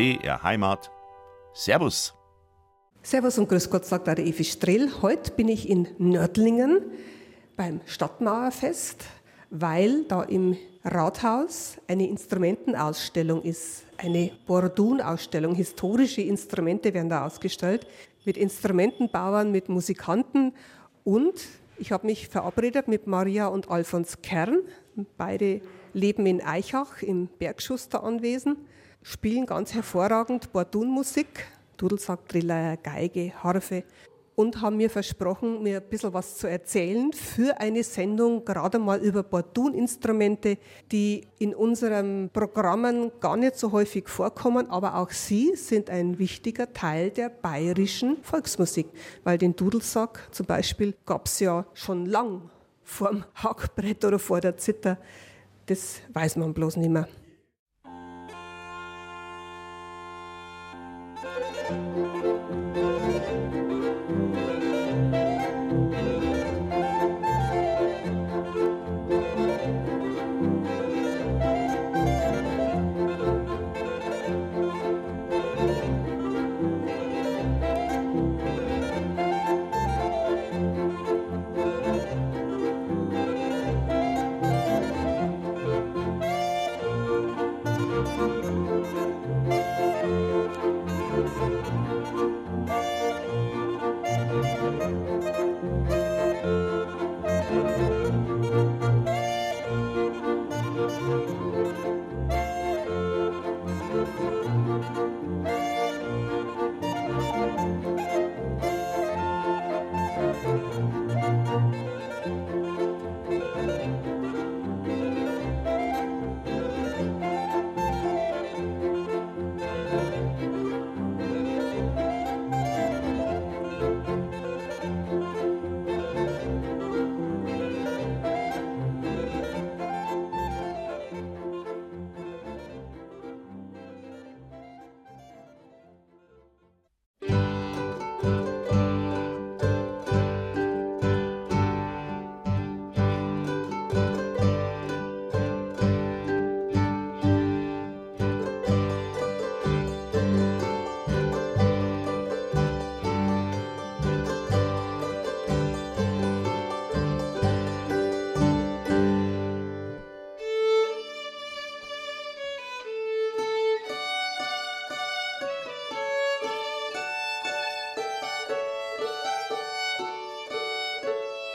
BR Heimat. Servus. Servus und Grüß Gott, sagt der Evi Strehl. Heute bin ich in Nördlingen beim Stadtmauerfest, weil da im Rathaus eine Instrumentenausstellung ist. Eine Bordun-Ausstellung. Historische Instrumente werden da ausgestellt. Mit Instrumentenbauern, mit Musikanten. Und ich habe mich verabredet mit Maria und Alfons Kern. Beide leben in Eichach im Bergschuster Anwesen, spielen ganz hervorragend Bordunmusik, Dudelsack, Driller, Geige, Harfe und haben mir versprochen, mir ein bisschen was zu erzählen für eine Sendung gerade mal über Borduninstrumente, die in unseren Programmen gar nicht so häufig vorkommen, aber auch sie sind ein wichtiger Teil der bayerischen Volksmusik, weil den Dudelsack zum Beispiel gab es ja schon lang vorm Hackbrett oder vor der Zither. Das weiß man bloß nicht mehr. Música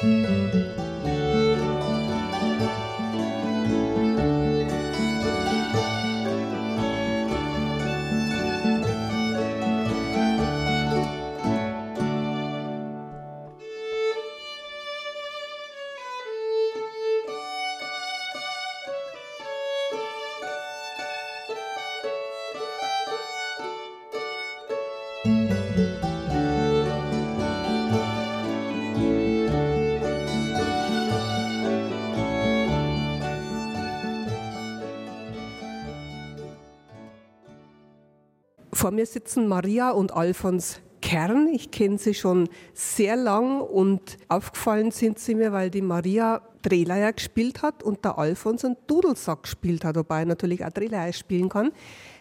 Música Vor mir sitzen Maria und Alfons Kern. Ich kenne sie schon sehr lang und aufgefallen sind sie mir, weil die Maria Drehleier gespielt hat und der Alfons einen Dudelsack gespielt hat, wobei er natürlich auch Drehleier spielen kann.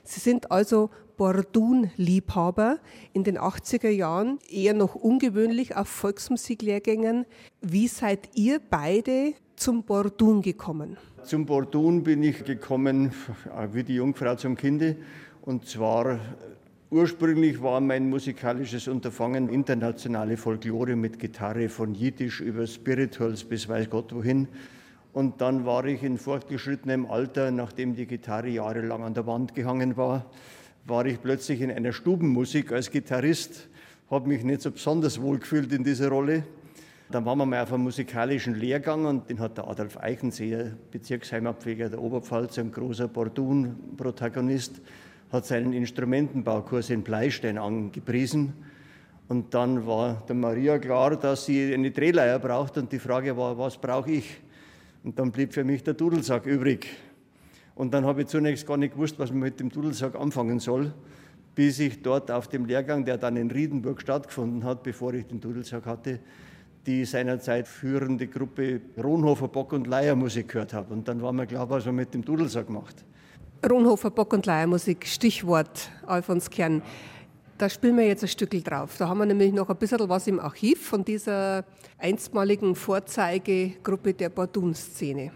Sie sind also Bordun-Liebhaber in den 80er Jahren, eher noch ungewöhnlich auf Volksmusiklehrgängen. Wie seid ihr beide zum Bordun gekommen? Zum Bordun bin ich gekommen wie die Jungfrau zum Kinde. Und zwar Ursprünglich war mein musikalisches Unterfangen internationale Folklore mit Gitarre von Jiddisch über Spirituals bis weiß Gott wohin. Und dann war ich in fortgeschrittenem Alter, nachdem die Gitarre jahrelang an der Wand gehangen war, war ich plötzlich in einer Stubenmusik als Gitarrist, habe mich nicht so besonders wohl gefühlt in dieser Rolle. Dann waren wir mal auf einem musikalischen Lehrgang und den hat der Adolf Eichenseher, Bezirksheimatpfleger der Oberpfalz, ein großer Bordun-Protagonist, hat seinen Instrumentenbaukurs in Bleistein angepriesen. Und dann war der Maria klar, dass sie eine Drehleier braucht und die Frage war, was brauche ich? Und dann blieb für mich der Dudelsack übrig. Und dann habe ich zunächst gar nicht gewusst, was man mit dem Dudelsack anfangen soll, bis ich dort auf dem Lehrgang, der dann in Riedenburg stattgefunden hat, bevor ich den Dudelsack hatte, die seinerzeit führende Gruppe Ronhofer Bock und Leiermusik gehört habe. Und dann war mir klar, was man mit dem Dudelsack macht. Ronhofer Bock- und Leiermusik, Stichwort Alfons Kern. Da spielen wir jetzt ein Stückel drauf. Da haben wir nämlich noch ein bisschen was im Archiv von dieser einstmaligen Vorzeigegruppe der Bordun-Szene.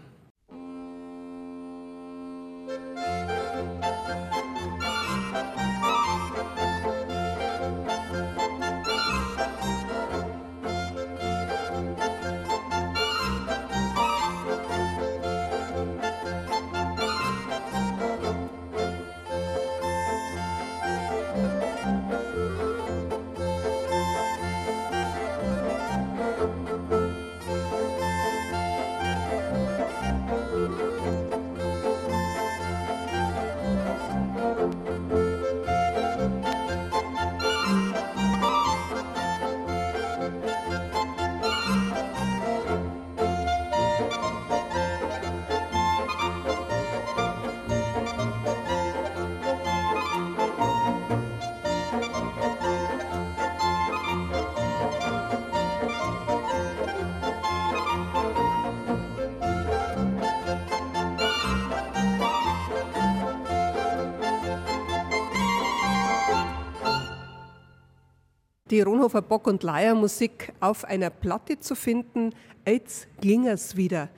Die Ronhofer Bock- und Leiermusik auf einer Platte zu finden, als Klingers wieder.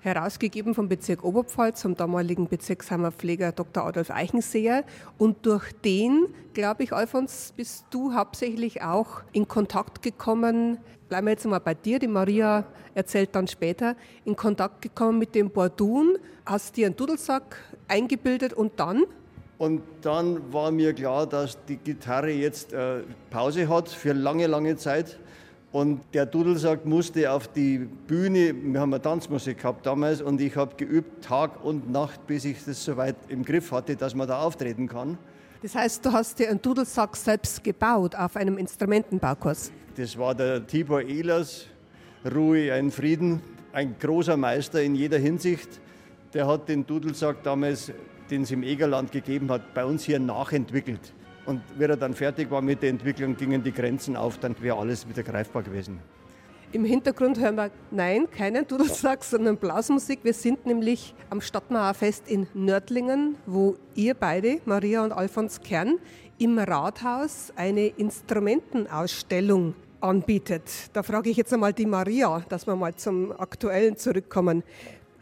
Herausgegeben vom Bezirk Oberpfalz, vom damaligen Bezirkshammerpfleger Dr. Adolf Eichenseher. Und durch den, glaube ich, Alfons, bist du hauptsächlich auch in Kontakt gekommen, bleiben wir jetzt mal bei dir, die Maria erzählt dann später, in Kontakt gekommen mit dem Bordun, hast dir einen Dudelsack eingebildet und dann? Und dann war mir klar, dass die Gitarre jetzt äh, Pause hat für lange, lange Zeit. Und der Dudelsack musste auf die Bühne, wir haben eine Tanzmusik gehabt damals, und ich habe geübt Tag und Nacht, bis ich das soweit im Griff hatte, dass man da auftreten kann. Das heißt, du hast dir einen Dudelsack selbst gebaut auf einem Instrumentenbaukurs? Das war der Tibor Ehlers, Ruhe, ein Frieden, ein großer Meister in jeder Hinsicht. Der hat den Dudelsack damals den es im Egerland gegeben hat, bei uns hier nachentwickelt. Und wenn er dann fertig war mit der Entwicklung, gingen die Grenzen auf, dann wäre alles wieder greifbar gewesen. Im Hintergrund hören wir, nein, keinen Dudelsack, sondern Blasmusik. Wir sind nämlich am Stadtmauerfest in Nördlingen, wo ihr beide, Maria und Alfons Kern, im Rathaus eine Instrumentenausstellung anbietet. Da frage ich jetzt einmal die Maria, dass wir mal zum Aktuellen zurückkommen.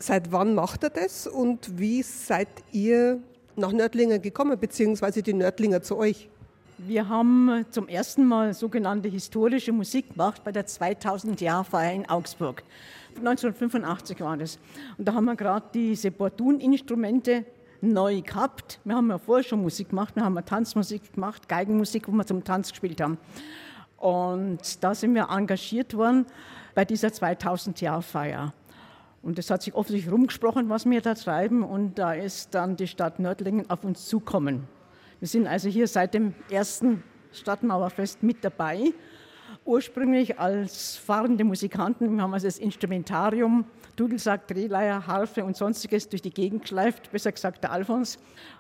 Seit wann macht er das und wie seid ihr nach Nördlingen gekommen, beziehungsweise die Nördlinger zu euch? Wir haben zum ersten Mal sogenannte historische Musik gemacht bei der 2000-Jahr-Feier in Augsburg. 1985 war das. Und da haben wir gerade diese Bordun-Instrumente neu gehabt. Wir haben ja vorher schon Musik gemacht, wir haben Tanzmusik gemacht, Geigenmusik, wo wir zum Tanz gespielt haben. Und da sind wir engagiert worden bei dieser 2000-Jahr-Feier. Und es hat sich offensichtlich rumgesprochen, was wir da treiben. Und da ist dann die Stadt Nördlingen auf uns zukommen. Wir sind also hier seit dem ersten Stadtmauerfest mit dabei. Ursprünglich als fahrende Musikanten. Wir haben also das Instrumentarium, Dudelsack, Drehleier, Harfe und sonstiges durch die Gegend geschleift, besser gesagt der Alfons,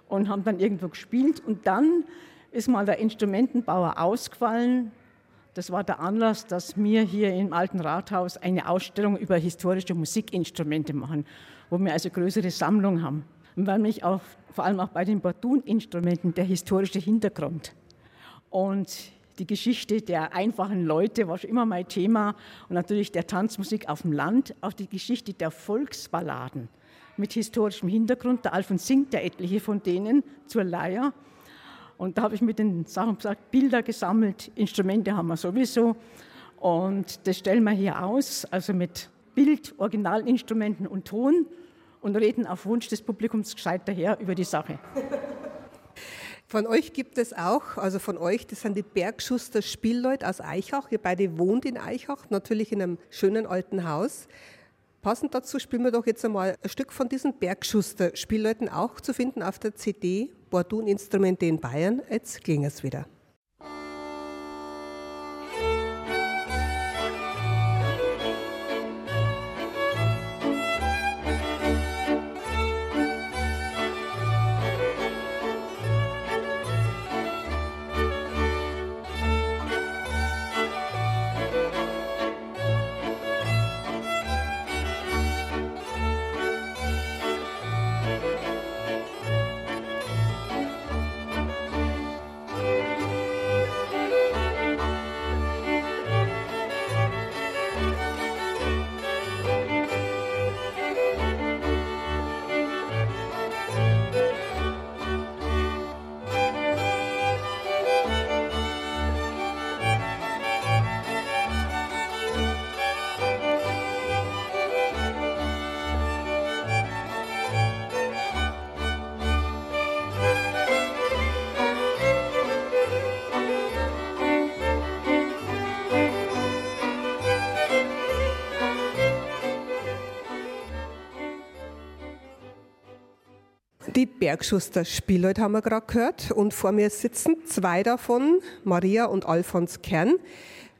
und haben dann irgendwo gespielt. Und dann ist mal der Instrumentenbauer ausgefallen das war der Anlass, dass wir hier im Alten Rathaus eine Ausstellung über historische Musikinstrumente machen, wo wir also größere Sammlung haben. Und weil mich auch, vor allem auch bei den Bordun-Instrumenten, der historische Hintergrund und die Geschichte der einfachen Leute war schon immer mein Thema und natürlich der Tanzmusik auf dem Land, auch die Geschichte der Volksballaden mit historischem Hintergrund. Der Alfons singt ja etliche von denen zur Leier und da habe ich mit den Sachen gesagt, Bilder gesammelt, Instrumente haben wir sowieso. Und das stellen wir hier aus, also mit Bild, Originalinstrumenten und Ton und reden auf Wunsch des Publikums gescheit daher über die Sache. Von euch gibt es auch, also von euch, das sind die Bergschuster Spielleute aus Eichach. Ihr beide wohnt in Eichach, natürlich in einem schönen alten Haus. Passend dazu spielen wir doch jetzt einmal ein Stück von diesen Bergschuster-Spielleuten auch zu finden auf der CD Bordun-Instrumente in Bayern. Jetzt ging es wieder. Die Bergschuster Spielleut haben wir gerade gehört und vor mir sitzen zwei davon, Maria und Alfons Kern.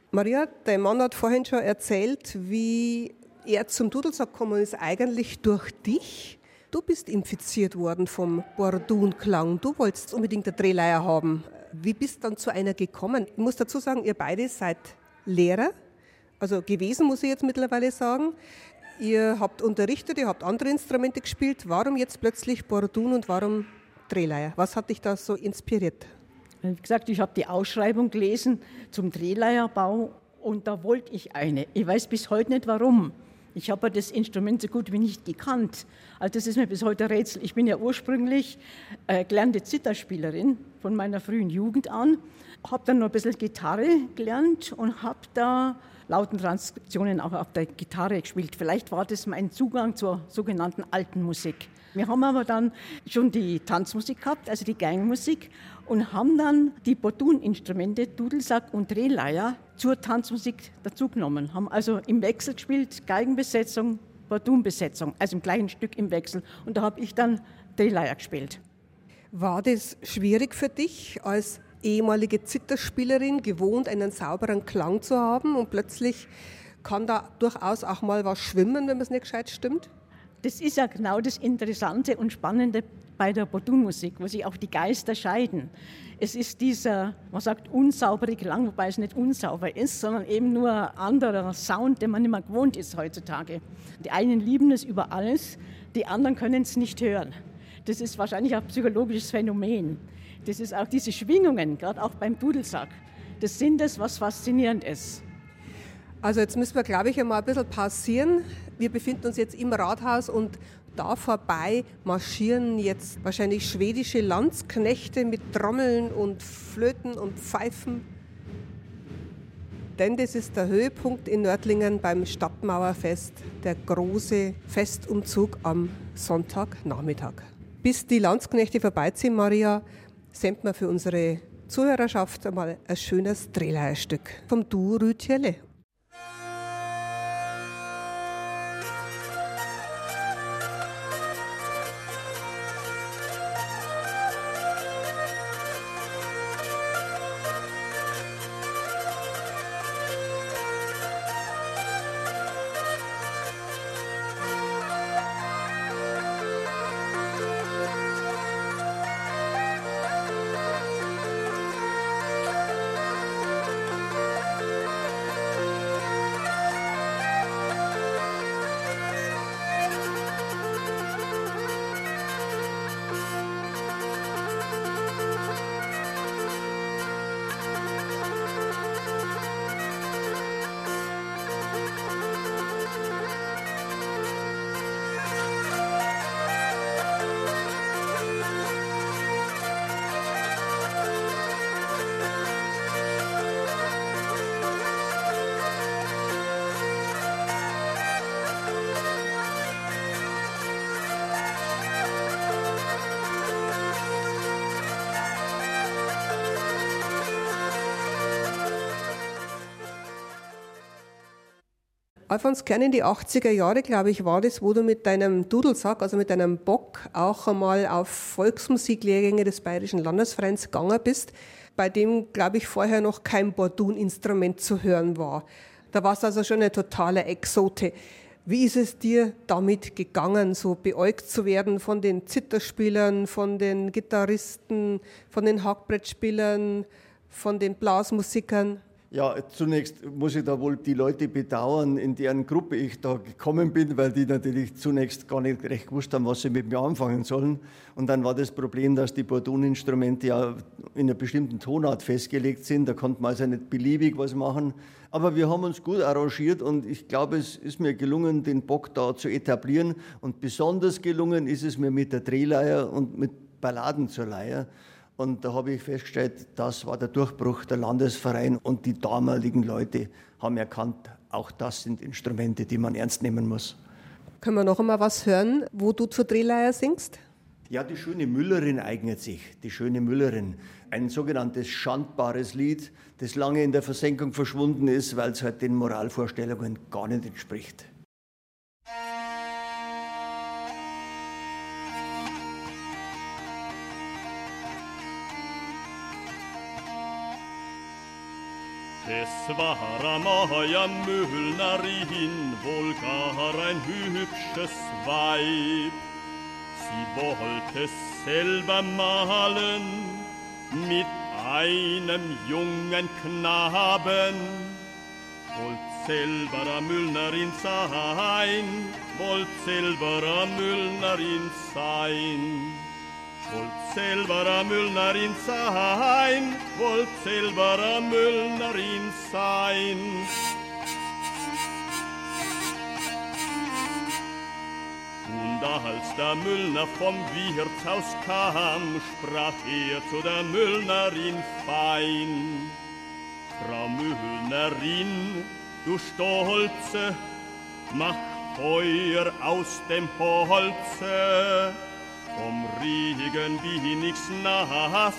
Maria, dein Mann hat vorhin schon erzählt, wie er zum Dudelsack gekommen ist, eigentlich durch dich. Du bist infiziert worden vom Bordun-Klang. Du wolltest unbedingt eine Drehleier haben. Wie bist du dann zu einer gekommen? Ich muss dazu sagen, ihr beide seid Lehrer, also gewesen, muss ich jetzt mittlerweile sagen. Ihr habt unterrichtet, ihr habt andere Instrumente gespielt. Warum jetzt plötzlich Bordun und warum Drehleier? Was hat dich da so inspiriert? Wie gesagt, ich habe die Ausschreibung gelesen zum Drehleierbau und da wollte ich eine. Ich weiß bis heute nicht warum. Ich habe das Instrument so gut wie nicht gekannt. Also das ist mir bis heute ein Rätsel. Ich bin ja ursprünglich äh, gelernte Zitterspielerin von meiner frühen Jugend an, habe dann noch ein bisschen Gitarre gelernt und habe da lauten Transkriptionen auch auf der Gitarre gespielt. Vielleicht war das mein Zugang zur sogenannten alten Musik. Wir haben aber dann schon die Tanzmusik gehabt, also die Gangmusik, und haben dann die Bordun-Instrumente, Dudelsack und Drehleier, zur Tanzmusik dazugenommen. Haben also im Wechsel gespielt, Geigenbesetzung, Bordun-Besetzung, also im gleichen Stück im Wechsel. Und da habe ich dann Drehleier gespielt. War das schwierig für dich als ehemalige Zitterspielerin, gewohnt, einen sauberen Klang zu haben und plötzlich kann da durchaus auch mal was schwimmen, wenn man es nicht gescheit stimmt? Das ist ja genau das Interessante und Spannende bei der Bordun-Musik, wo sich auch die Geister scheiden. Es ist dieser, man sagt, unsaubere Klang, wobei es nicht unsauber ist, sondern eben nur ein anderer Sound, den man nicht mehr gewohnt ist heutzutage. Die einen lieben es über alles, die anderen können es nicht hören. Das ist wahrscheinlich ein psychologisches Phänomen. Das ist auch diese Schwingungen, gerade auch beim Dudelsack. Das sind es, was faszinierend ist. Also jetzt müssen wir, glaube ich, einmal ein bisschen pausieren. Wir befinden uns jetzt im Rathaus und da vorbei marschieren jetzt wahrscheinlich schwedische Landsknechte mit Trommeln und Flöten und Pfeifen. Denn das ist der Höhepunkt in Nördlingen beim Stadtmauerfest, der große Festumzug am Sonntagnachmittag. Bis die Landsknechte vorbeiziehen, Maria, senden wir für unsere Zuhörerschaft einmal ein schönes Drehleierstück vom Duo Rütjelle. Alfons Kern in die 80er Jahre, glaube ich, war das, wo du mit deinem Dudelsack, also mit deinem Bock, auch einmal auf Volksmusiklehrgänge des Bayerischen Landesvereins gegangen bist, bei dem, glaube ich, vorher noch kein Bordun-Instrument zu hören war. Da warst du also schon eine totale Exote. Wie ist es dir damit gegangen, so beäugt zu werden von den Zitterspielern, von den Gitarristen, von den Hackbrettspielern, von den Blasmusikern? Ja, zunächst muss ich da wohl die Leute bedauern, in deren Gruppe ich da gekommen bin, weil die natürlich zunächst gar nicht recht gewusst haben, was sie mit mir anfangen sollen. Und dann war das Problem, dass die Bordun-Instrumente ja in einer bestimmten Tonart festgelegt sind. Da konnte man also nicht beliebig was machen. Aber wir haben uns gut arrangiert und ich glaube, es ist mir gelungen, den Bock da zu etablieren. Und besonders gelungen ist es mir mit der Drehleier und mit Balladen zur Leier. Und da habe ich festgestellt, das war der Durchbruch der Landesverein und die damaligen Leute haben erkannt, auch das sind Instrumente, die man ernst nehmen muss. Können wir noch einmal was hören, wo du zur Drehleier singst? Ja, die schöne Müllerin eignet sich. Die schöne Müllerin. Ein sogenanntes schandbares Lied, das lange in der Versenkung verschwunden ist, weil es halt den Moralvorstellungen gar nicht entspricht. Es war Amaya Müllnerin wohl gar ein hübsches Weib. Sie wollte selber malen mit einem jungen Knaben. Wollt selber Müllnerin sein, wollt selber Müllnerin sein. Wollt selber Müllnerin sein, wollt selber Müllnerin sein. Und als der Müllner vom Wirtshaus kam, sprach er zu der Müllnerin fein. Frau Müllnerin, du Stolze, mach Feuer aus dem Holze. Vom Regen bin ich's nass,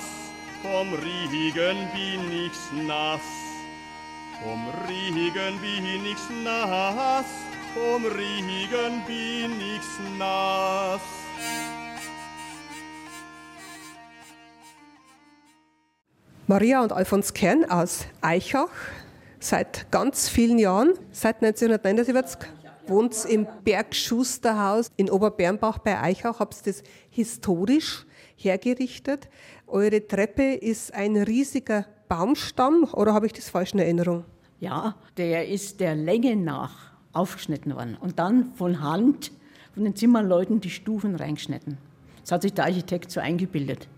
vom Regen bin ich's nass. Vom Regen bin ich's nass, vom Regen bin ich's nass. Maria und Alfons Kern aus Eichach seit ganz vielen Jahren, seit 1979 wohnt im Bergschusterhaus in Oberbernbach bei Eichach, habt das historisch hergerichtet. Eure Treppe ist ein riesiger Baumstamm oder habe ich das falsch in Erinnerung? Ja, der ist der Länge nach aufgeschnitten worden und dann von Hand von den Zimmerleuten die Stufen reingeschnitten. Das hat sich der Architekt so eingebildet.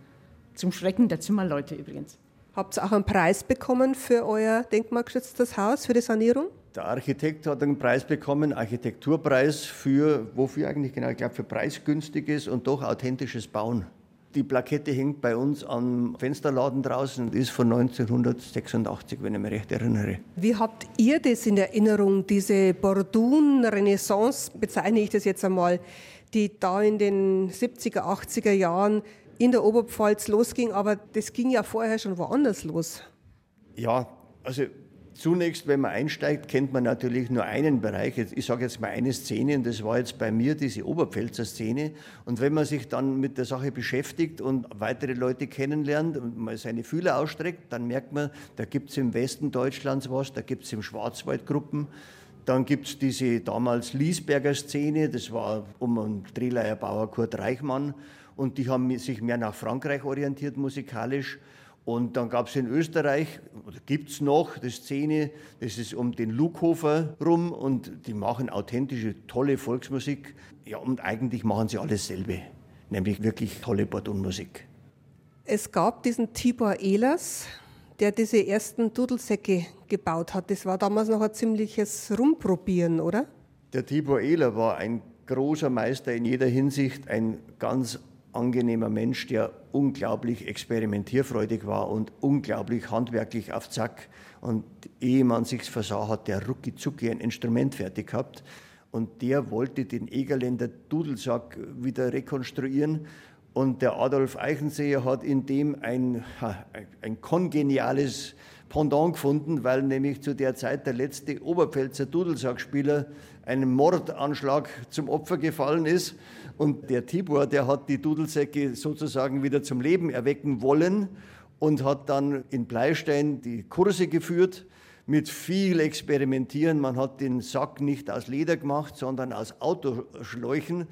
Zum Schrecken der Zimmerleute übrigens. Habt ihr auch einen Preis bekommen für euer denkmalgeschütztes Haus, für die Sanierung? Der Architekt hat einen Preis bekommen, Architekturpreis für, wofür eigentlich genau? Ich glaube, für preisgünstiges und doch authentisches Bauen. Die Plakette hängt bei uns am Fensterladen draußen und ist von 1986, wenn ich mich recht erinnere. Wie habt ihr das in Erinnerung, diese Bordun-Renaissance, bezeichne ich das jetzt einmal, die da in den 70er, 80er Jahren in der Oberpfalz losging, aber das ging ja vorher schon woanders los. Ja, also Zunächst, wenn man einsteigt, kennt man natürlich nur einen Bereich. Ich sage jetzt mal eine Szene, und das war jetzt bei mir diese Oberpfälzer Szene. Und wenn man sich dann mit der Sache beschäftigt und weitere Leute kennenlernt und mal seine Fühler ausstreckt, dann merkt man, da gibt es im Westen Deutschlands was, da gibt es im Schwarzwald Gruppen. Dann gibt es diese damals Liesberger Szene, das war um einen Drehleier Bauer Kurt Reichmann. Und die haben sich mehr nach Frankreich orientiert musikalisch. Und dann gab es in Österreich, oder gibt es noch, die Szene, das ist um den Lukhofer rum und die machen authentische, tolle Volksmusik. Ja, und eigentlich machen sie alles selbe, nämlich wirklich tolle Bordunmusik. Es gab diesen Tibor Ehlers, der diese ersten Dudelsäcke gebaut hat. Das war damals noch ein ziemliches Rumprobieren, oder? Der Tibor Ehler war ein großer Meister in jeder Hinsicht, ein ganz angenehmer Mensch, der unglaublich experimentierfreudig war und unglaublich handwerklich auf Zack. Und ehe man sich's versah, hat der rucki zucki ein Instrument fertig gehabt. Und der wollte den Egerländer Dudelsack wieder rekonstruieren. Und der Adolf Eichenseher hat in dem ein, ein kongeniales Pendant gefunden, weil nämlich zu der Zeit der letzte Oberpfälzer Dudelsackspieler einem Mordanschlag zum Opfer gefallen ist. Und der Tibor, der hat die Dudelsäcke sozusagen wieder zum Leben erwecken wollen und hat dann in Bleistein die Kurse geführt mit viel Experimentieren. Man hat den Sack nicht aus Leder gemacht, sondern aus Autoschläuchen,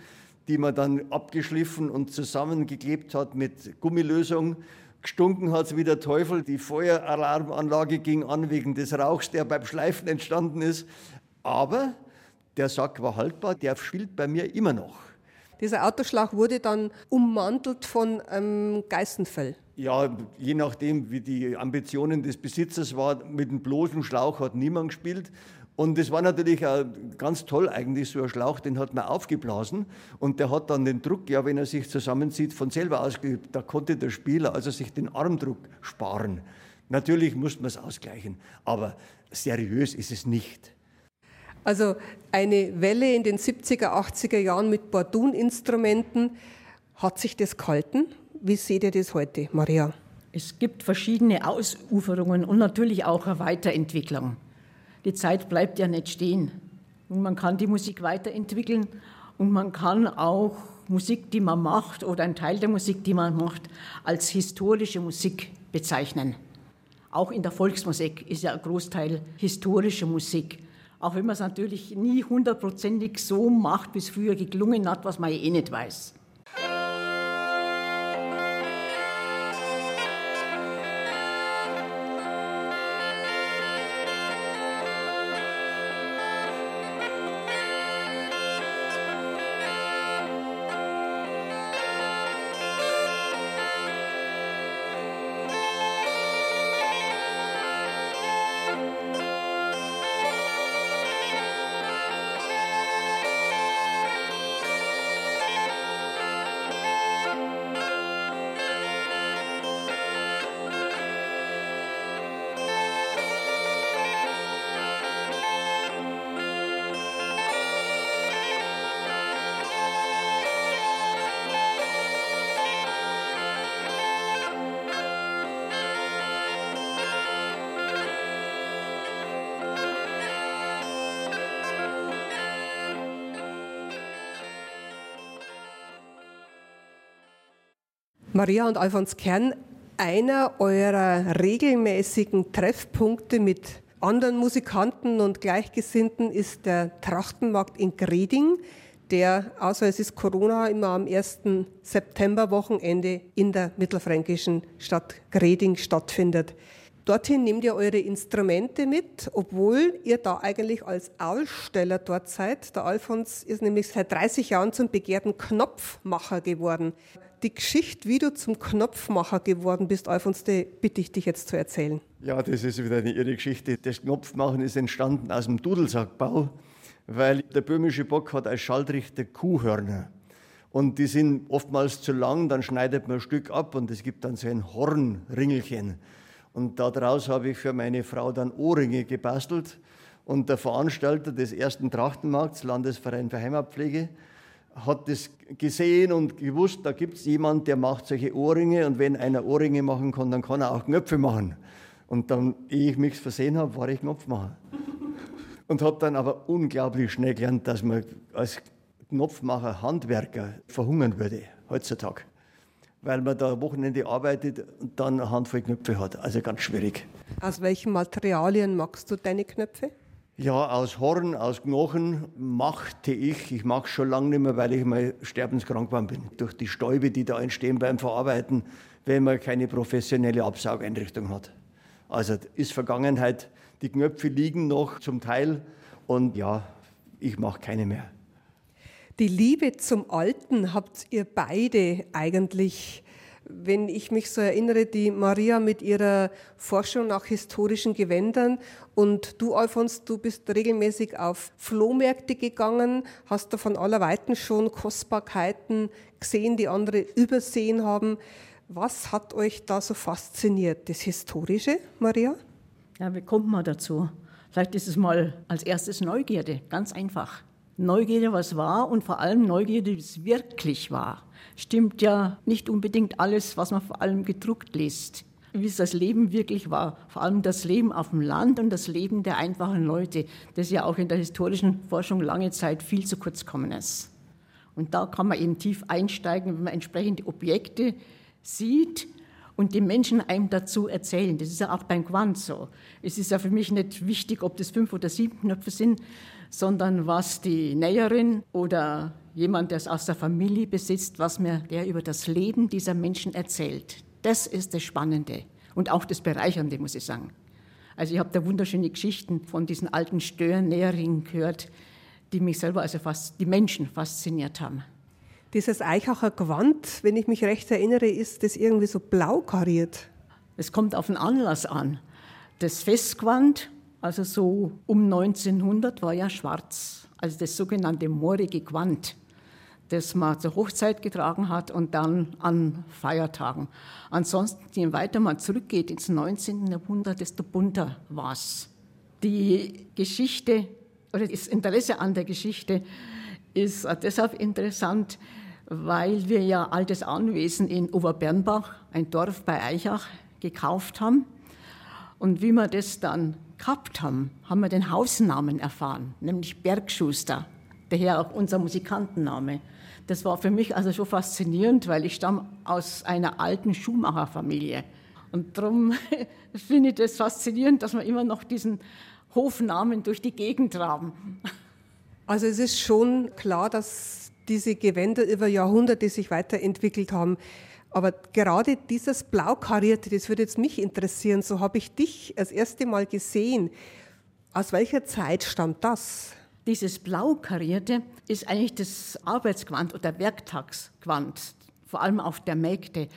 die man dann abgeschliffen und zusammengeklebt hat mit Gummilösung. Gestunken hat es wie der Teufel. Die Feueralarmanlage ging an wegen des Rauchs, der beim Schleifen entstanden ist. Aber der Sack war haltbar, der spielt bei mir immer noch. Dieser Autoschlag wurde dann ummantelt von ähm, Geißenfell. Ja, je nachdem, wie die Ambitionen des Besitzers waren, mit dem bloßen Schlauch hat niemand gespielt. Und das war natürlich auch ganz toll eigentlich, so ein Schlauch, den hat man aufgeblasen und der hat dann den Druck, ja, wenn er sich zusammenzieht, von selber ausgeübt. Da konnte der Spieler also sich den Armdruck sparen. Natürlich musste man es ausgleichen, aber seriös ist es nicht. Also eine Welle in den 70er, 80er Jahren mit Bordun-Instrumenten. Hat sich das gehalten? Wie seht ihr das heute, Maria? Es gibt verschiedene Ausuferungen und natürlich auch eine Weiterentwicklung. Die Zeit bleibt ja nicht stehen. Und man kann die Musik weiterentwickeln und man kann auch Musik, die man macht oder einen Teil der Musik, die man macht, als historische Musik bezeichnen. Auch in der Volksmusik ist ja ein Großteil historische Musik. Auch wenn man es natürlich nie hundertprozentig so macht, wie es früher geklungen hat, was man ja eh nicht weiß. Maria und Alfons Kern, einer eurer regelmäßigen Treffpunkte mit anderen Musikanten und Gleichgesinnten ist der Trachtenmarkt in Greding, der, außer es ist Corona, immer am 1. Septemberwochenende in der mittelfränkischen Stadt Greding stattfindet. Dorthin nehmt ihr eure Instrumente mit, obwohl ihr da eigentlich als Aussteller dort seid. Der Alfons ist nämlich seit 30 Jahren zum begehrten Knopfmacher geworden die Geschichte, wie du zum Knopfmacher geworden bist, Alfons, die bitte ich dich jetzt zu erzählen. Ja, das ist wieder eine irre Geschichte. Das Knopfmachen ist entstanden aus dem Dudelsackbau, weil der böhmische Bock hat als Schaltrichter Kuhhörner. Und die sind oftmals zu lang, dann schneidet man ein Stück ab und es gibt dann so ein Hornringelchen. Und daraus habe ich für meine Frau dann Ohrringe gebastelt. Und der Veranstalter des ersten Trachtenmarkts, Landesverein für Heimatpflege, hat das gesehen und gewusst, da gibt es jemand, der macht solche Ohrringe und wenn einer Ohrringe machen kann, dann kann er auch Knöpfe machen. Und dann, ehe ich mich versehen habe, war ich Knopfmacher. Und habe dann aber unglaublich schnell gelernt, dass man als Knopfmacher, Handwerker verhungern würde heutzutage. Weil man da am Wochenende arbeitet und dann eine Handvoll Knöpfe hat. Also ganz schwierig. Aus welchen Materialien magst du deine Knöpfe? Ja, aus Horn, aus Knochen machte ich. Ich mache schon lange nicht mehr, weil ich mal sterbenskrank geworden bin. Durch die Stäube, die da entstehen beim Verarbeiten, wenn man keine professionelle Absaugeinrichtung hat. Also ist Vergangenheit. Die Knöpfe liegen noch zum Teil und ja, ich mache keine mehr. Die Liebe zum Alten habt ihr beide eigentlich wenn ich mich so erinnere, die Maria mit ihrer Forschung nach historischen Gewändern und du, Alfons, du bist regelmäßig auf Flohmärkte gegangen, hast da von aller Weiten schon Kostbarkeiten gesehen, die andere übersehen haben. Was hat euch da so fasziniert? Das Historische, Maria? Ja, wie kommt man dazu? Vielleicht ist es mal als erstes Neugierde, ganz einfach. Neugierde, was war und vor allem Neugierde, wie es wirklich war stimmt ja nicht unbedingt alles, was man vor allem gedruckt liest. Wie es das Leben wirklich war, vor allem das Leben auf dem Land und das Leben der einfachen Leute, das ja auch in der historischen Forschung lange Zeit viel zu kurz gekommen ist. Und da kann man eben tief einsteigen, wenn man entsprechende Objekte sieht und die Menschen einem dazu erzählen. Das ist ja auch beim Quant so. Es ist ja für mich nicht wichtig, ob das fünf oder sieben Knöpfe sind, sondern was die Näherin oder jemand, der es aus der Familie besitzt, was mir der über das Leben dieser Menschen erzählt. Das ist das Spannende und auch das Bereichernde, muss ich sagen. Also ich habe da wunderschöne Geschichten von diesen alten Stören-Näheringen gehört, die mich selber, also fast die Menschen fasziniert haben. Dieses Eichacher Gewand, wenn ich mich recht erinnere, ist das irgendwie so blau kariert. Es kommt auf den Anlass an. Das Festgewand, also so um 1900, war ja schwarz, also das sogenannte moorige Gewand das man zur Hochzeit getragen hat und dann an Feiertagen. Ansonsten, je weiter man zurückgeht ins 19. Jahrhundert, desto bunter war es. Die Geschichte oder das Interesse an der Geschichte ist deshalb interessant, weil wir ja altes Anwesen in Oberbernbach, ein Dorf bei Eichach, gekauft haben. Und wie wir das dann gehabt haben, haben wir den Hausnamen erfahren, nämlich Bergschuster, daher auch unser Musikantenname. Das war für mich also schon faszinierend, weil ich stamme aus einer alten Schuhmacherfamilie. Und darum finde ich das faszinierend, dass wir immer noch diesen Hofnamen durch die Gegend traben. Also es ist schon klar, dass diese Gewänder über Jahrhunderte sich weiterentwickelt haben. Aber gerade dieses Blaukarierte, das würde jetzt mich interessieren. So habe ich dich das erste Mal gesehen. Aus welcher Zeit stammt das? Dieses Blaukarierte ist eigentlich das Arbeitsgewand oder Werktagsgewand, vor allem auf der Mägde.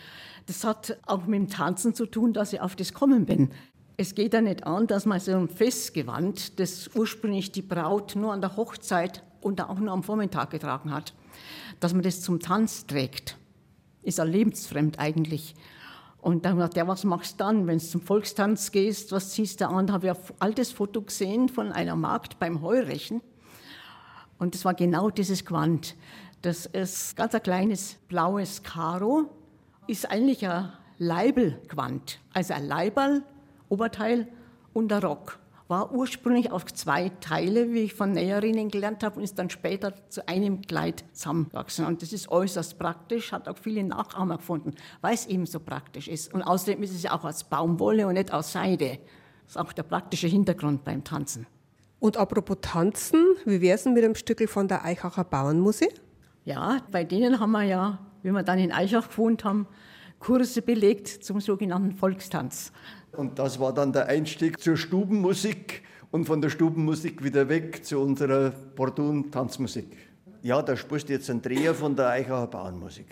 Das hat auch mit dem Tanzen zu tun, dass ich auf das kommen bin. Es geht ja nicht an, dass man so ein Festgewand, das ursprünglich die Braut nur an der Hochzeit und auch nur am Vormittag getragen hat, dass man das zum Tanz trägt. Ist ja lebensfremd eigentlich. Und dann hat der, was machst du dann, wenn du zum Volkstanz gehst, was ziehst du an? Da habe ich ein altes Foto gesehen von einer Magd beim Heurechen. Und das war genau dieses Gewand. Das ist ganz ein kleines blaues Karo, ist eigentlich ein Leibelgewand. Also ein Leiberl Oberteil und der Rock. War ursprünglich auf zwei Teile, wie ich von Näherinnen gelernt habe, und ist dann später zu einem Kleid zusammengewachsen. Und das ist äußerst praktisch, hat auch viele Nachahmer gefunden, weil es eben so praktisch ist. Und außerdem ist es ja auch aus Baumwolle und nicht aus Seide. Das ist auch der praktische Hintergrund beim Tanzen. Und apropos Tanzen, wie wäre es mit dem Stückel von der Eichacher Bauernmusik? Ja, bei denen haben wir ja, wie wir dann in Eichach gewohnt haben, Kurse belegt zum sogenannten Volkstanz. Und das war dann der Einstieg zur Stubenmusik und von der Stubenmusik wieder weg zu unserer Bordun-Tanzmusik. Ja, da du jetzt einen Dreher von der Eichacher Bauernmusik.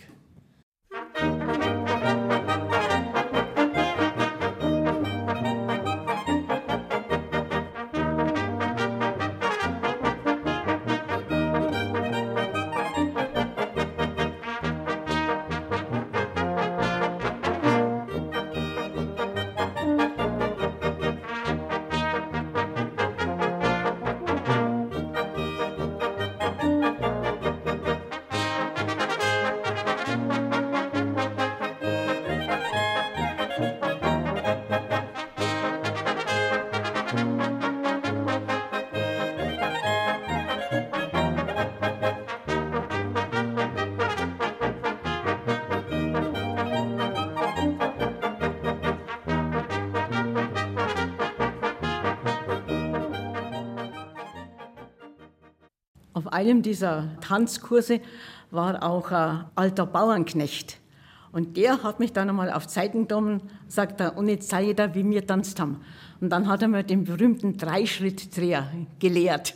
Einem dieser Tanzkurse war auch ein alter Bauernknecht. Und der hat mich dann einmal auf Zeiten genommen, sagt er, und jetzt zeige ich dir, wie wir tanzt haben. Und dann hat er mir den berühmten Dreischrittdreher gelehrt.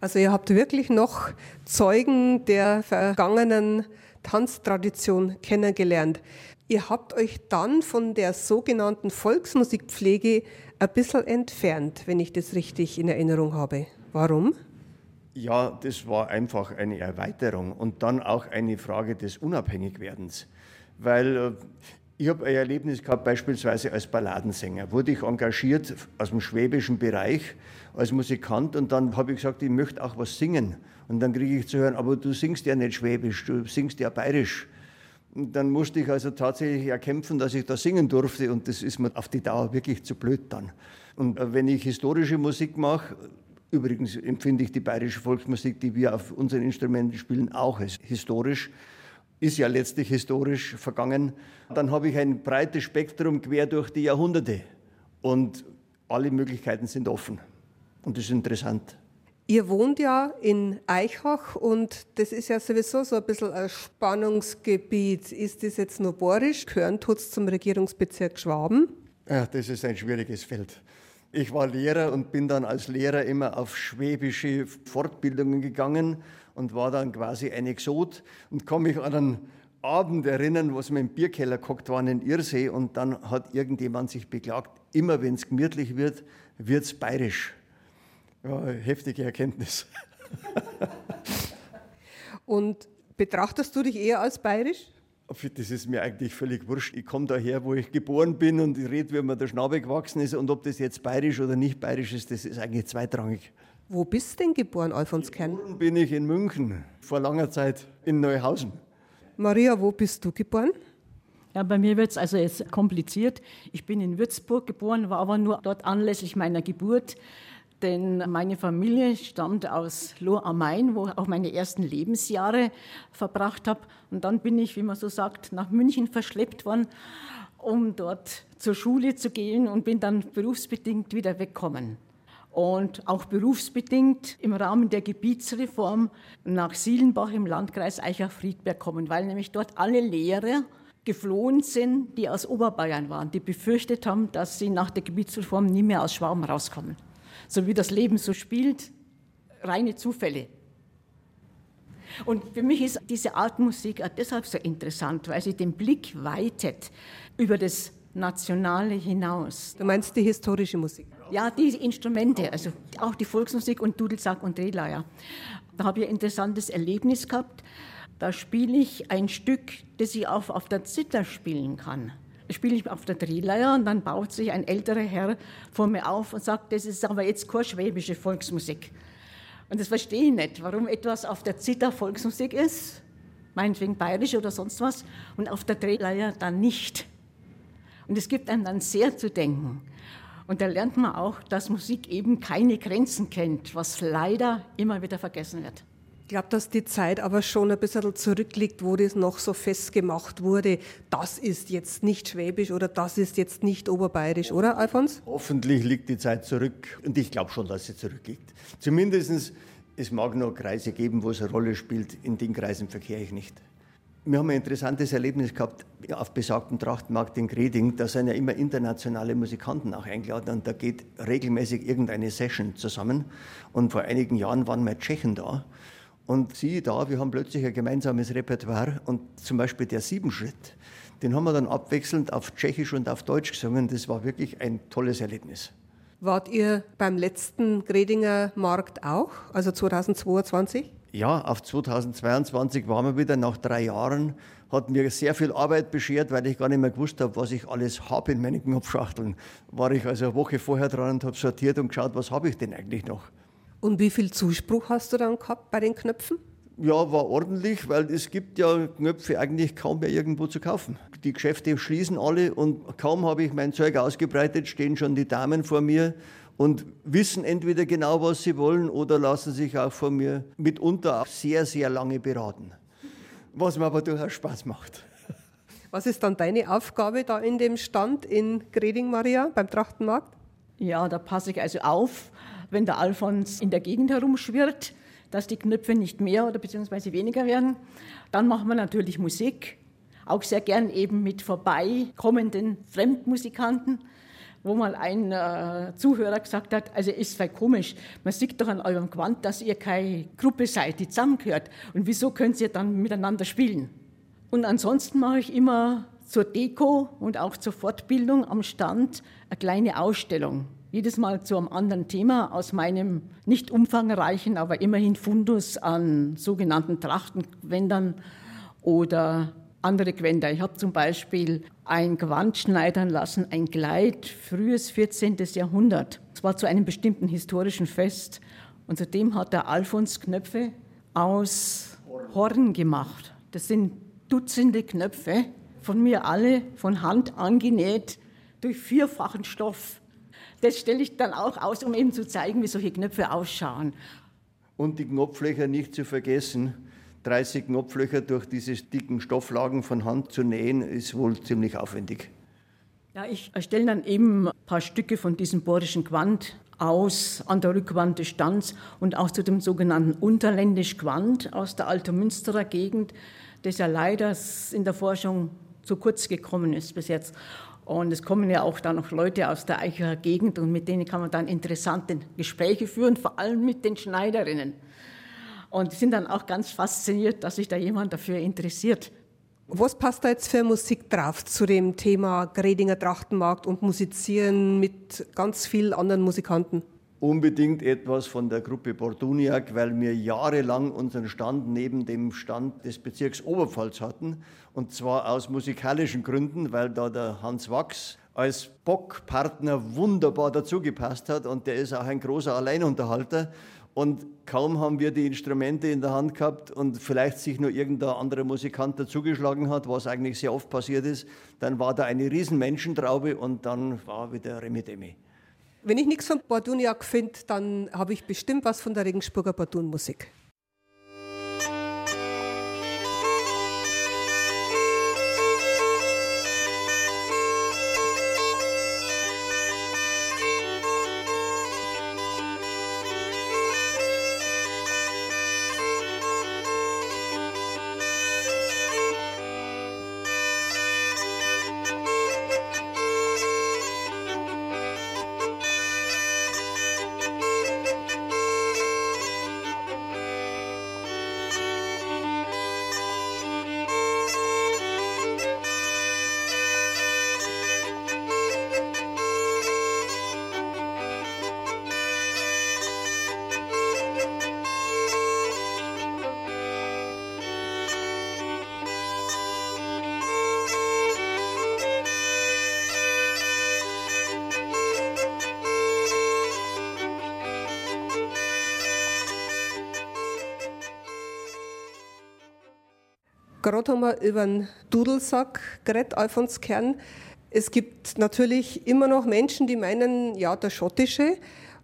Also ihr habt wirklich noch Zeugen der vergangenen Tanztradition kennengelernt. Ihr habt euch dann von der sogenannten Volksmusikpflege ein bisschen entfernt, wenn ich das richtig in Erinnerung habe. Warum? Ja, das war einfach eine Erweiterung und dann auch eine Frage des Unabhängigwerdens. Weil äh, ich habe ein Erlebnis gehabt, beispielsweise als Balladensänger. Wurde ich engagiert aus dem schwäbischen Bereich als Musikant und dann habe ich gesagt, ich möchte auch was singen. Und dann kriege ich zu hören, aber du singst ja nicht schwäbisch, du singst ja bayerisch. Und dann musste ich also tatsächlich erkämpfen, dass ich da singen durfte und das ist mir auf die Dauer wirklich zu blöd dann. Und äh, wenn ich historische Musik mache, Übrigens empfinde ich die bayerische Volksmusik, die wir auf unseren Instrumenten spielen, auch als historisch. Ist ja letztlich historisch vergangen. Dann habe ich ein breites Spektrum quer durch die Jahrhunderte. Und alle Möglichkeiten sind offen. Und das ist interessant. Ihr wohnt ja in Eichach und das ist ja sowieso so ein bisschen ein Spannungsgebiet. Ist das jetzt nur Borisch? Gehören tut es zum Regierungsbezirk Schwaben? Ja, das ist ein schwieriges Feld. Ich war Lehrer und bin dann als Lehrer immer auf schwäbische Fortbildungen gegangen und war dann quasi ein Exot und kann mich an einen Abend erinnern, wo wir im Bierkeller gekocht waren in Irsee und dann hat irgendjemand sich beklagt, immer wenn es gemütlich wird, wird es bayerisch. Ja, heftige Erkenntnis. und betrachtest du dich eher als bayerisch? Das ist mir eigentlich völlig wurscht. Ich komme daher, wo ich geboren bin und ich rede, wie mir der Schnabel gewachsen ist. Und ob das jetzt bayerisch oder nicht bayerisch ist, das ist eigentlich zweitrangig. Wo bist du denn geboren, Alfons Kern? Geboren bin ich in München, vor langer Zeit in Neuhausen. Maria, wo bist du geboren? Ja, bei mir wird es also jetzt kompliziert. Ich bin in Würzburg geboren, war aber nur dort anlässlich meiner Geburt denn meine Familie stammt aus Lohr am Main, wo ich auch meine ersten Lebensjahre verbracht habe. Und dann bin ich, wie man so sagt, nach München verschleppt worden, um dort zur Schule zu gehen und bin dann berufsbedingt wieder weggekommen. Und auch berufsbedingt im Rahmen der Gebietsreform nach Sielenbach im Landkreis Eichach-Friedberg kommen, weil nämlich dort alle Lehrer geflohen sind, die aus Oberbayern waren, die befürchtet haben, dass sie nach der Gebietsreform nie mehr aus Schwaben rauskommen so wie das Leben so spielt, reine Zufälle. Und für mich ist diese Art Musik auch deshalb so interessant, weil sie den Blick weitet über das Nationale hinaus. Du meinst die historische Musik? Ja, die Instrumente, also auch die Volksmusik und Dudelsack und Drehleier. Da habe ich ein interessantes Erlebnis gehabt. Da spiele ich ein Stück, das ich auch auf der Zither spielen kann spiele ich auf der Drehleier und dann baut sich ein älterer Herr vor mir auf und sagt, das ist aber jetzt keine schwäbische Volksmusik. Und das verstehe ich nicht, warum etwas auf der Zither Volksmusik ist, meinetwegen bayerisch oder sonst was, und auf der Drehleier dann nicht. Und es gibt einem dann sehr zu denken. Und da lernt man auch, dass Musik eben keine Grenzen kennt, was leider immer wieder vergessen wird. Ich glaube, dass die Zeit aber schon ein bisschen zurückliegt, wo das noch so festgemacht wurde, das ist jetzt nicht schwäbisch oder das ist jetzt nicht oberbayerisch, oder Alfons? Hoffentlich liegt die Zeit zurück und ich glaube schon, dass sie zurückliegt. Zumindest es mag noch Kreise geben, wo es eine Rolle spielt, in den Kreisen verkehre ich nicht. Wir haben ein interessantes Erlebnis gehabt auf besagten Trachtenmarkt in Greding. Da sind ja immer internationale Musikanten auch eingeladen und da geht regelmäßig irgendeine Session zusammen. Und vor einigen Jahren waren wir Tschechen da und siehe da, wir haben plötzlich ein gemeinsames Repertoire und zum Beispiel der Siebenschritt, den haben wir dann abwechselnd auf Tschechisch und auf Deutsch gesungen. Das war wirklich ein tolles Erlebnis. Wart ihr beim letzten Gredinger Markt auch, also 2022? Ja, auf 2022 waren wir wieder nach drei Jahren. Hat mir sehr viel Arbeit beschert, weil ich gar nicht mehr gewusst habe, was ich alles habe in meinen Knopfschachteln. War ich also eine Woche vorher dran und habe sortiert und geschaut, was habe ich denn eigentlich noch. Und wie viel Zuspruch hast du dann gehabt bei den Knöpfen? Ja, war ordentlich, weil es gibt ja Knöpfe eigentlich kaum mehr irgendwo zu kaufen. Die Geschäfte schließen alle und kaum habe ich mein Zeug ausgebreitet, stehen schon die Damen vor mir und wissen entweder genau, was sie wollen oder lassen sich auch von mir mitunter auch sehr, sehr lange beraten. Was mir aber durchaus Spaß macht. Was ist dann deine Aufgabe da in dem Stand in Greding, Maria, beim Trachtenmarkt? Ja, da passe ich also auf, wenn der Alfons in der Gegend herumschwirrt, dass die Knöpfe nicht mehr oder beziehungsweise weniger werden. Dann machen wir natürlich Musik, auch sehr gern eben mit vorbeikommenden Fremdmusikanten, wo mal ein äh, Zuhörer gesagt hat, also ist voll komisch, man sieht doch an eurem Gewand, dass ihr keine Gruppe seid, die zusammengehört. Und wieso könnt ihr dann miteinander spielen? Und ansonsten mache ich immer zur Deko und auch zur Fortbildung am Stand eine kleine Ausstellung jedes Mal zu einem anderen Thema aus meinem nicht umfangreichen, aber immerhin Fundus an sogenannten Trachtengewändern oder andere Gewänder. Ich habe zum Beispiel ein Gewand schneidern lassen, ein Kleid, frühes 14. Jahrhundert. Es war zu einem bestimmten historischen Fest. Und zudem hat der Alfons Knöpfe aus Horn gemacht. Das sind Dutzende Knöpfe, von mir alle von Hand angenäht, durch vierfachen Stoff. Das stelle ich dann auch aus, um eben zu zeigen, wie solche Knöpfe ausschauen. Und die Knopflöcher nicht zu vergessen. 30 Knopflöcher durch diese dicken Stofflagen von Hand zu nähen, ist wohl ziemlich aufwendig. Ja, ich erstelle dann eben ein paar Stücke von diesem borischen Quant aus an der Rückwand des Stands und auch zu dem sogenannten Unterländisch Quant aus der Altomünsterer Gegend, das ja leider in der Forschung zu kurz gekommen ist bis jetzt. Und es kommen ja auch dann noch Leute aus der Eicher Gegend und mit denen kann man dann interessante Gespräche führen, vor allem mit den Schneiderinnen. Und sind dann auch ganz fasziniert, dass sich da jemand dafür interessiert. Was passt da jetzt für Musik drauf zu dem Thema Gredinger Trachtenmarkt und Musizieren mit ganz vielen anderen Musikanten? Unbedingt etwas von der Gruppe Borduniak, weil wir jahrelang unseren Stand neben dem Stand des Bezirks Oberpfalz hatten. Und zwar aus musikalischen Gründen, weil da der Hans Wachs als Bockpartner wunderbar dazugepasst hat und der ist auch ein großer Alleinunterhalter. Und kaum haben wir die Instrumente in der Hand gehabt und vielleicht sich nur irgendein anderer Musikant dazugeschlagen hat, was eigentlich sehr oft passiert ist, dann war da eine riesen Menschentraube und dann war wieder Remi Demi. Wenn ich nichts von Borduniak finde, dann habe ich bestimmt was von der Regensburger Bordunmusik. Gerade haben wir über den Dudelsack geredet, Alfons Kern. Es gibt natürlich immer noch Menschen, die meinen, ja, der schottische.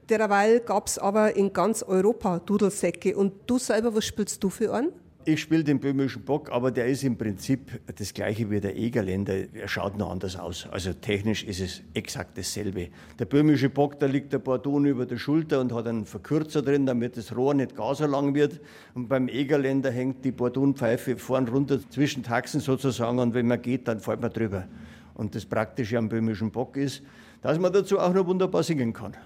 Derweil gab es aber in ganz Europa Dudelsäcke. Und du selber, was spielst du für einen? Ich spiele den böhmischen Bock, aber der ist im Prinzip das gleiche wie der Egerländer. Er schaut noch anders aus. Also technisch ist es exakt dasselbe. Der böhmische Bock, da liegt der Bordon über der Schulter und hat einen Verkürzer drin, damit das Rohr nicht gar so lang wird. Und beim Egerländer hängt die Bordonpfeife vorn runter zwischen Taxen sozusagen und wenn man geht, dann fällt man drüber. Und das Praktische am böhmischen Bock ist, dass man dazu auch noch wunderbar singen kann.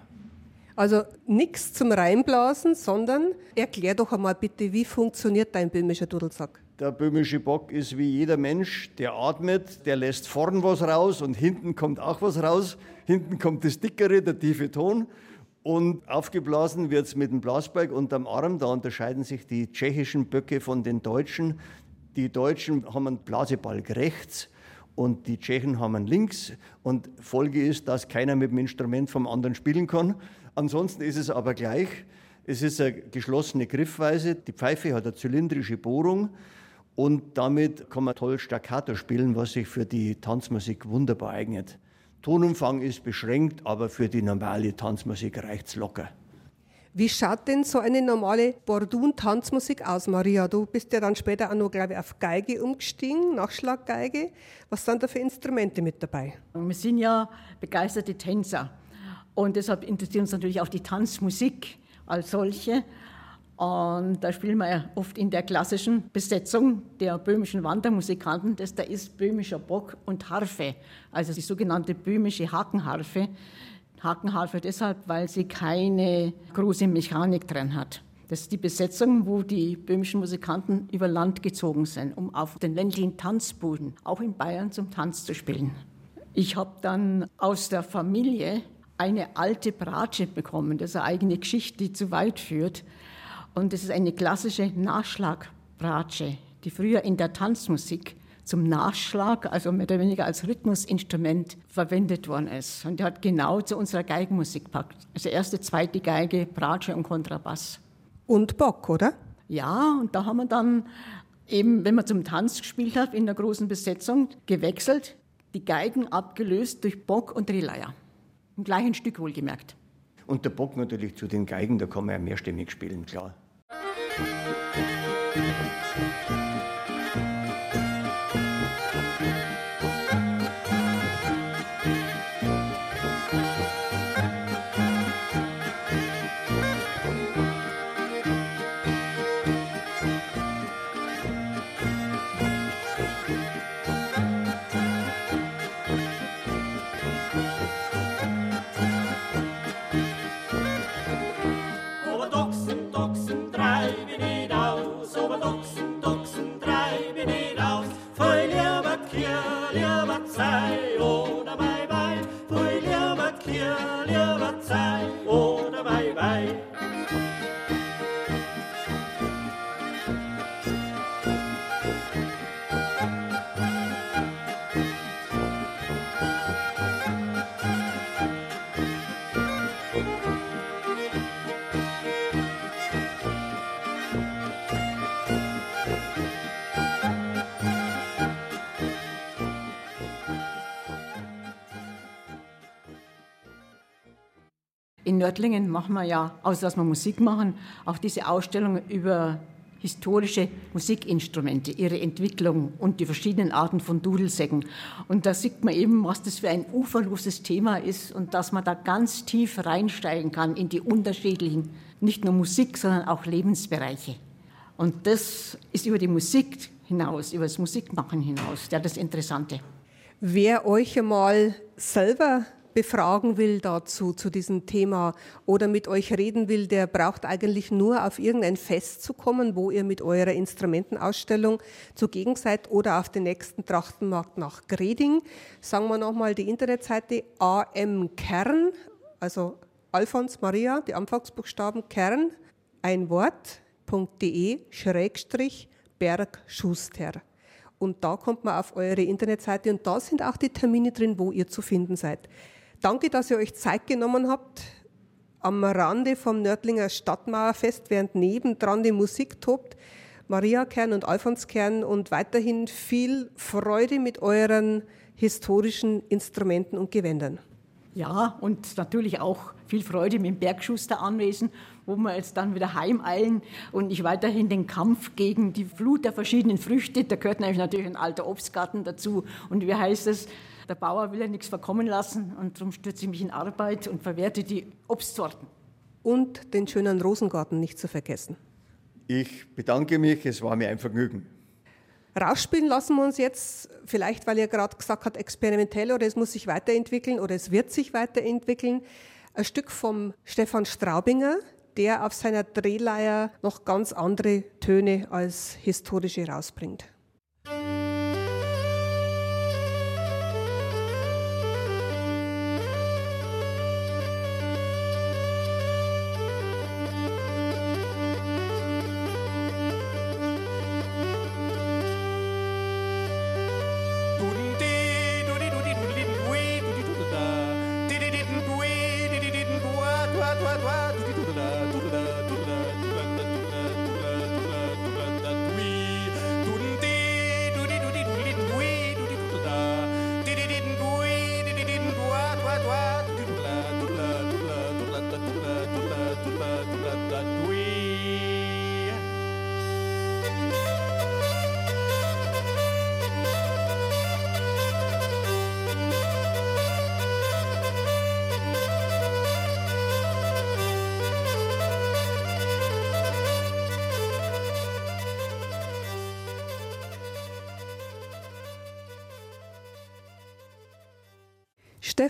Also nichts zum Reinblasen, sondern erklär doch einmal bitte, wie funktioniert dein böhmischer Dudelsack? Der böhmische Bock ist wie jeder Mensch, der atmet, der lässt vorn was raus und hinten kommt auch was raus. Hinten kommt das dickere, der tiefe Ton. Und aufgeblasen wird es mit dem Blasbalg unterm Arm. Da unterscheiden sich die tschechischen Böcke von den deutschen. Die Deutschen haben einen Blasebalg rechts und die Tschechen haben einen links. Und Folge ist, dass keiner mit dem Instrument vom anderen spielen kann. Ansonsten ist es aber gleich. Es ist eine geschlossene Griffweise. Die Pfeife hat eine zylindrische Bohrung und damit kann man toll Staccato spielen, was sich für die Tanzmusik wunderbar eignet. Tonumfang ist beschränkt, aber für die normale Tanzmusik reicht es locker. Wie schaut denn so eine normale Bordun-Tanzmusik aus, Maria? Du bist ja dann später auch noch, glaube ich, auf Geige umgestiegen, Nachschlaggeige. Was sind da für Instrumente mit dabei? Wir sind ja begeisterte Tänzer. Und deshalb interessiert uns natürlich auch die Tanzmusik als solche. Und da spielen wir ja oft in der klassischen Besetzung der böhmischen Wandermusikanten. Das da ist böhmischer Bock und Harfe, also die sogenannte böhmische Hakenharfe. Hakenharfe deshalb, weil sie keine große Mechanik drin hat. Das ist die Besetzung, wo die böhmischen Musikanten über Land gezogen sind, um auf den ländlichen Tanzbuden, auch in Bayern, zum Tanz zu spielen. Ich habe dann aus der Familie eine alte Bratsche bekommen. Das ist eine eigene Geschichte, die zu weit führt. Und das ist eine klassische Nachschlagbratsche, die früher in der Tanzmusik zum Nachschlag, also mehr oder weniger als Rhythmusinstrument verwendet worden ist. Und die hat genau zu unserer Geigenmusik gepackt. Also erste, zweite Geige, Bratsche und Kontrabass. Und Bock, oder? Ja, und da haben wir dann eben, wenn man zum Tanz gespielt hat, in der großen Besetzung gewechselt, die Geigen abgelöst durch Bock und Releier. Im gleichen Stück wohlgemerkt. Und der Bock natürlich zu den Geigen, da kann man ja mehrstimmig spielen, klar. In Nördlingen machen wir ja, außer dass wir Musik machen, auch diese Ausstellung über historische Musikinstrumente, ihre Entwicklung und die verschiedenen Arten von Dudelsäcken. Und da sieht man eben, was das für ein uferloses Thema ist und dass man da ganz tief reinsteigen kann in die unterschiedlichen, nicht nur Musik, sondern auch Lebensbereiche. Und das ist über die Musik hinaus, über das Musikmachen hinaus, ja das Interessante. Wer euch einmal selber befragen will dazu, zu diesem Thema oder mit euch reden will, der braucht eigentlich nur auf irgendein Fest zu kommen, wo ihr mit eurer Instrumentenausstellung zugegen seid oder auf den nächsten Trachtenmarkt nach Greding. Sagen wir nochmal die Internetseite AM Kern, also Alfons Maria, die Anfangsbuchstaben Kern, ein Wort.de Schrägstrich Bergschuster. Und da kommt man auf eure Internetseite und da sind auch die Termine drin, wo ihr zu finden seid. Danke, dass ihr euch Zeit genommen habt am Rande vom Nördlinger Stadtmauerfest, während nebendran die Musik tobt. Maria Kern und Alfons Kern und weiterhin viel Freude mit euren historischen Instrumenten und Gewändern. Ja, und natürlich auch viel Freude mit dem Bergschuster anwesen, wo wir jetzt dann wieder heimeilen und ich weiterhin den Kampf gegen die Flut der verschiedenen Früchte, da gehört natürlich ein alter Obstgarten dazu. Und wie heißt es, der Bauer will ja nichts verkommen lassen und darum stürze ich mich in Arbeit und verwerte die Obstsorten. Und den schönen Rosengarten nicht zu vergessen. Ich bedanke mich, es war mir ein Vergnügen. Rausspielen lassen wir uns jetzt, vielleicht weil ihr gerade gesagt habt, experimentell oder es muss sich weiterentwickeln oder es wird sich weiterentwickeln, ein Stück vom Stefan Straubinger, der auf seiner Drehleier noch ganz andere Töne als historische rausbringt.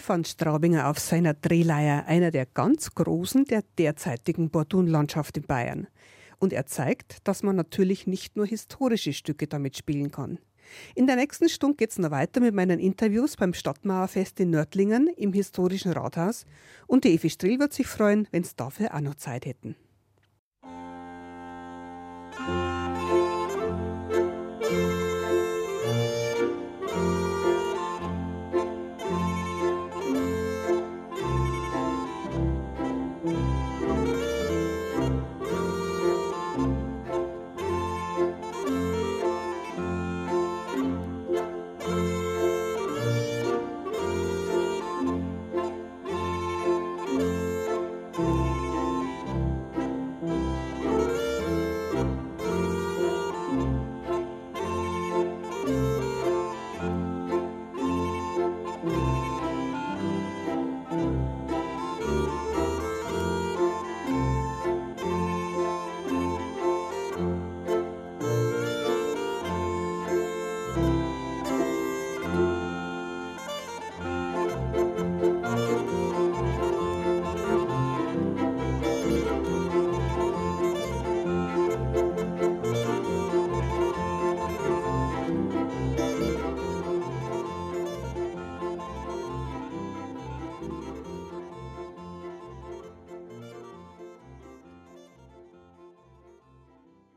Stefan Straubinger auf seiner Drehleier, einer der ganz Großen der derzeitigen Bordunlandschaft in Bayern. Und er zeigt, dass man natürlich nicht nur historische Stücke damit spielen kann. In der nächsten Stunde geht es noch weiter mit meinen Interviews beim Stadtmauerfest in Nördlingen im historischen Rathaus und die Evi Strill wird sich freuen, wenn es dafür auch noch Zeit hätten.